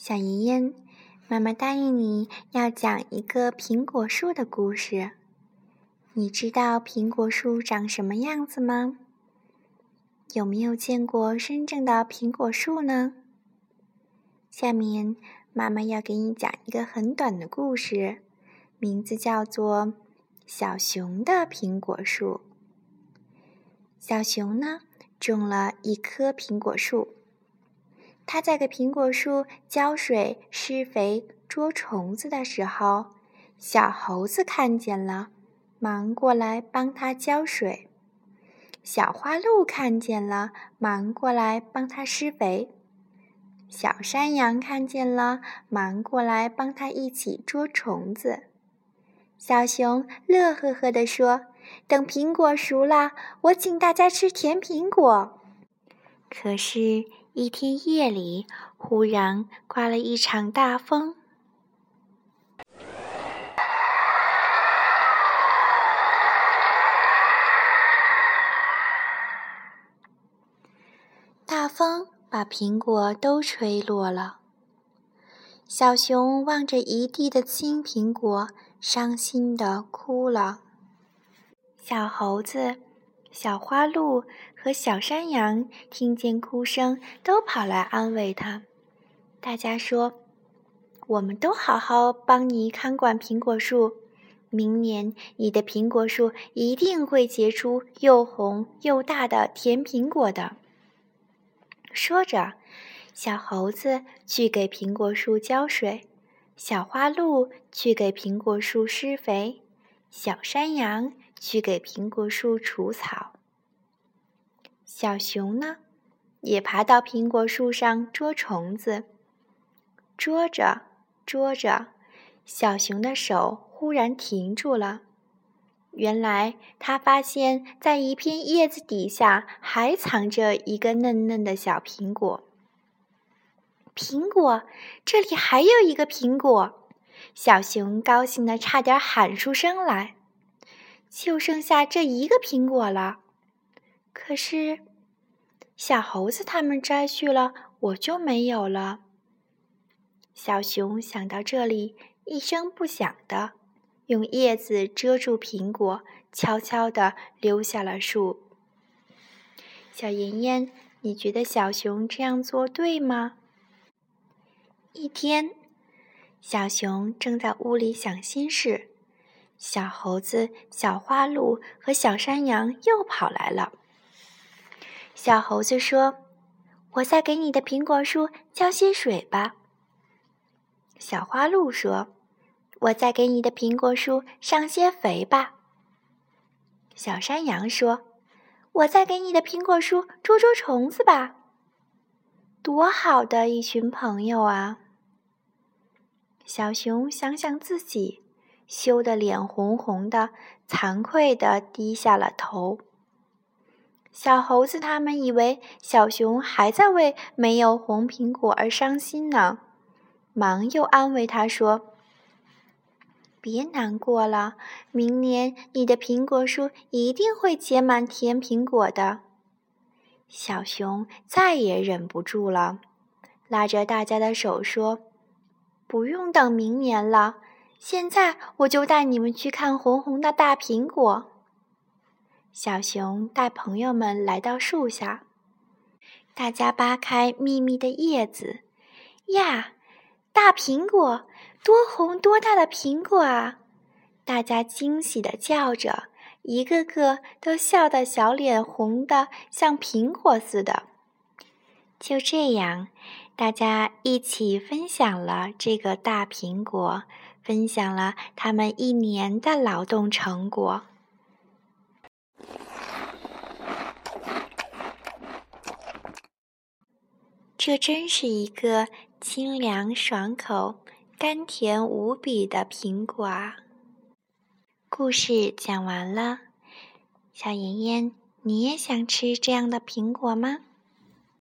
小妍妍，妈妈答应你要讲一个苹果树的故事。你知道苹果树长什么样子吗？有没有见过真正的苹果树呢？下面妈妈要给你讲一个很短的故事，名字叫做《小熊的苹果树》。小熊呢，种了一棵苹果树。他在给苹果树浇水、施肥、捉虫子的时候，小猴子看见了，忙过来帮他浇水；小花鹿看见了，忙过来帮他施肥；小山羊看见了，忙过来帮他一起捉虫子。小熊乐呵呵地说：“等苹果熟了，我请大家吃甜苹果。”可是。一天夜里，忽然刮了一场大风。大风把苹果都吹落了。小熊望着一地的青苹果，伤心的哭了。小猴子。小花鹿和小山羊听见哭声，都跑来安慰它。大家说：“我们都好好帮你看管苹果树，明年你的苹果树一定会结出又红又大的甜苹果的。”说着，小猴子去给苹果树浇水，小花鹿去给苹果树施肥，小山羊。去给苹果树除草。小熊呢，也爬到苹果树上捉虫子。捉着捉着，小熊的手忽然停住了。原来，他发现在一片叶子底下还藏着一个嫩嫩的小苹果。苹果，这里还有一个苹果！小熊高兴的差点喊出声来。就剩下这一个苹果了，可是小猴子他们摘去了，我就没有了。小熊想到这里，一声不响的用叶子遮住苹果，悄悄地溜下了树。小妍妍，你觉得小熊这样做对吗？一天，小熊正在屋里想心事。小猴子、小花鹿和小山羊又跑来了。小猴子说：“我再给你的苹果树浇些水吧。”小花鹿说：“我再给你的苹果树上些肥吧。”小山羊说：“我再给你的苹果树捉捉虫子吧。”多好的一群朋友啊！小熊想想自己。羞得脸红红的，惭愧的低下了头。小猴子他们以为小熊还在为没有红苹果而伤心呢，忙又安慰他说：“别难过了，明年你的苹果树一定会结满甜苹果的。”小熊再也忍不住了，拉着大家的手说：“不用等明年了。”现在我就带你们去看红红的大苹果。小熊带朋友们来到树下，大家扒开密密的叶子，呀，大苹果，多红多大的苹果啊！大家惊喜的叫着，一个个都笑得小脸红的像苹果似的。就这样，大家一起分享了这个大苹果。分享了他们一年的劳动成果，这真是一个清凉爽口、甘甜无比的苹果啊！故事讲完了，小妍妍，你也想吃这样的苹果吗？